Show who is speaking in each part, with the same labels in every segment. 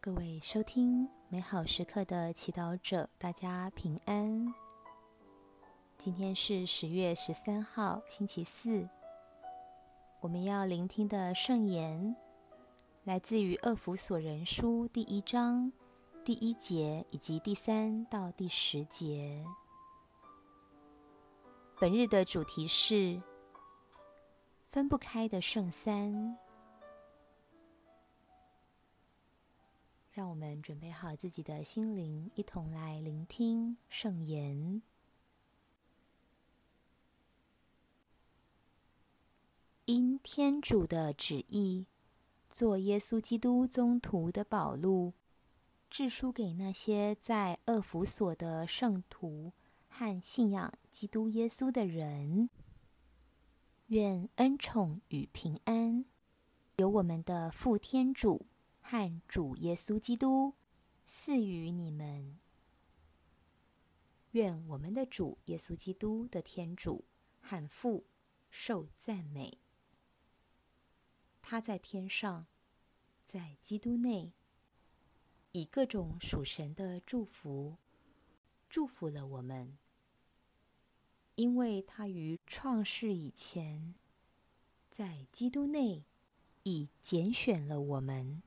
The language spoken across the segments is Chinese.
Speaker 1: 各位收听美好时刻的祈祷者，大家平安。今天是十月十三号，星期四。我们要聆听的圣言来自于《厄弗所人书》第一章第一节以及第三到第十节。本日的主题是分不开的圣三。让我们准备好自己的心灵，一同来聆听圣言。因天主的旨意，做耶稣基督宗徒的保路，致书给那些在厄弗所的圣徒和信仰基督耶稣的人，愿恩宠与平安由我们的父天主。和主耶稣基督赐予你们。愿我们的主耶稣基督的天主和父受赞美。他在天上，在基督内，以各种属神的祝福祝福了我们，因为他于创世以前，在基督内已拣选了我们。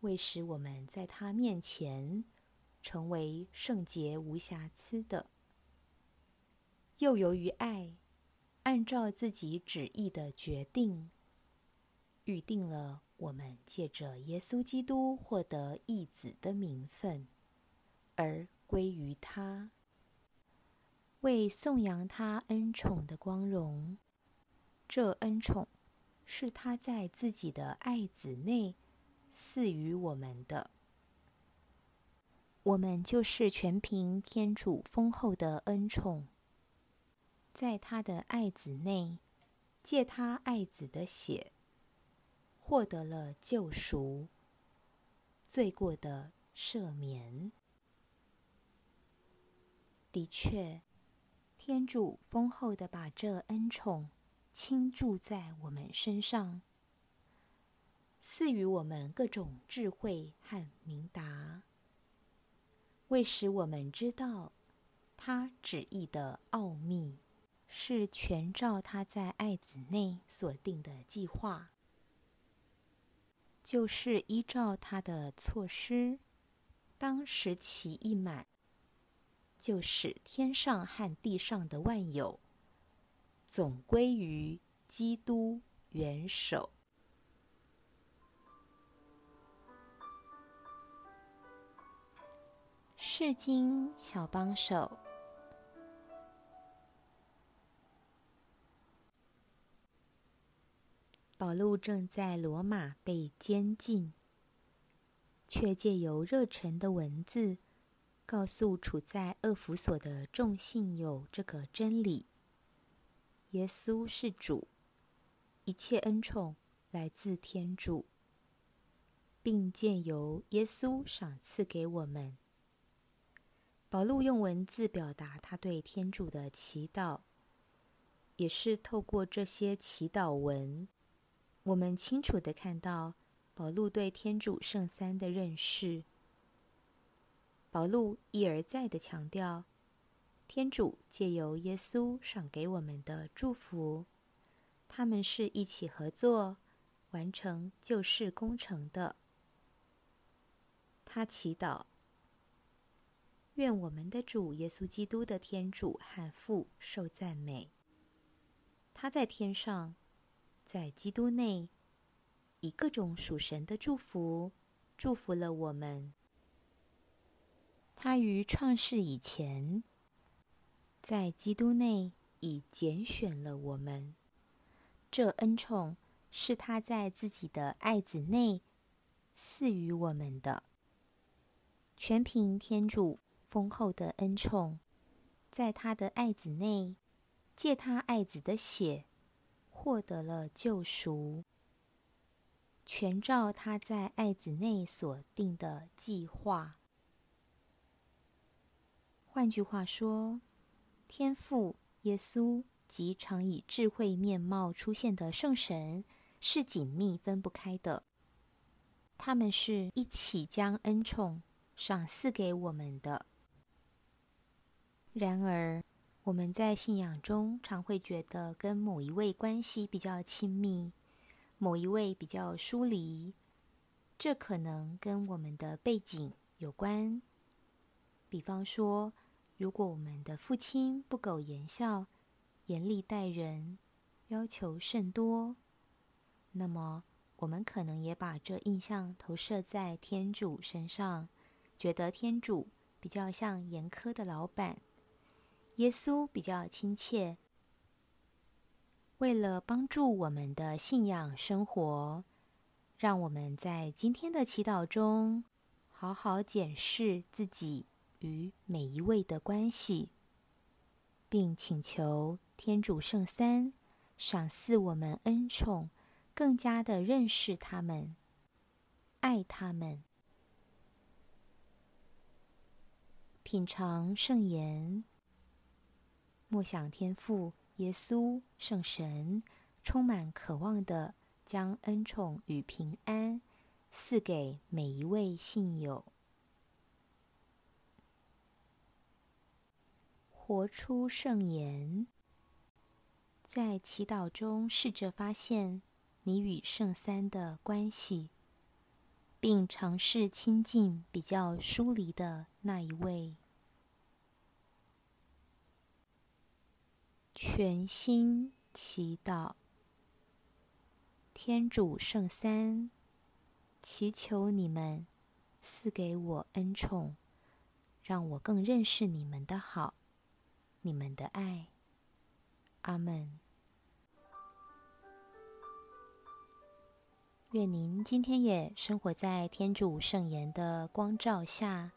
Speaker 1: 为使我们在他面前成为圣洁无瑕疵的，又由于爱，按照自己旨意的决定，预定了我们借着耶稣基督获得义子的名分，而归于他，为颂扬他恩宠的光荣。这恩宠是他在自己的爱子内。赐予我们的，我们就是全凭天主丰厚的恩宠，在他的爱子内，借他爱子的血，获得了救赎，罪过的赦免。的确，天主丰厚的把这恩宠倾注在我们身上。赐予我们各种智慧和明达，为使我们知道他旨意的奥秘，是全照他在爱子内所定的计划，就是依照他的措施，当时期一满，就使天上和地上的万有总归于基督元首。释经小帮手，保禄正在罗马被监禁，却借由热忱的文字，告诉处在厄弗所的众信友这个真理：耶稣是主，一切恩宠来自天主，并借由耶稣赏赐给我们。保禄用文字表达他对天主的祈祷，也是透过这些祈祷文，我们清楚地看到保禄对天主圣三的认识。保禄一而再地强调，天主借由耶稣赏给我们的祝福，他们是一起合作完成救世工程的。他祈祷。愿我们的主耶稣基督的天主和父受赞美。他在天上，在基督内，以各种属神的祝福祝福了我们。他于创世以前，在基督内已拣选了我们。这恩宠是他在自己的爱子内赐予我们的，全凭天主。丰厚的恩宠，在他的爱子内，借他爱子的血，获得了救赎，全照他在爱子内所定的计划。换句话说，天父耶稣及常以智慧面貌出现的圣神是紧密分不开的。他们是一起将恩宠赏赐给我们的。然而，我们在信仰中常会觉得跟某一位关系比较亲密，某一位比较疏离。这可能跟我们的背景有关。比方说，如果我们的父亲不苟言笑、严厉待人、要求甚多，那么我们可能也把这印象投射在天主身上，觉得天主比较像严苛的老板，耶稣比较亲切。为了帮助我们的信仰生活，让我们在今天的祈祷中好好检视自己。与每一位的关系，并请求天主圣三赏赐我们恩宠，更加的认识他们，爱他们，品尝圣言，默想天父耶稣圣神，充满渴望的将恩宠与平安赐给每一位信友。活出圣言，在祈祷中试着发现你与圣三的关系，并尝试亲近比较疏离的那一位。全心祈祷，天主圣三，祈求你们赐给我恩宠，让我更认识你们的好。你们的爱，阿门。愿您今天也生活在天主圣言的光照下。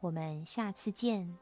Speaker 1: 我们下次见。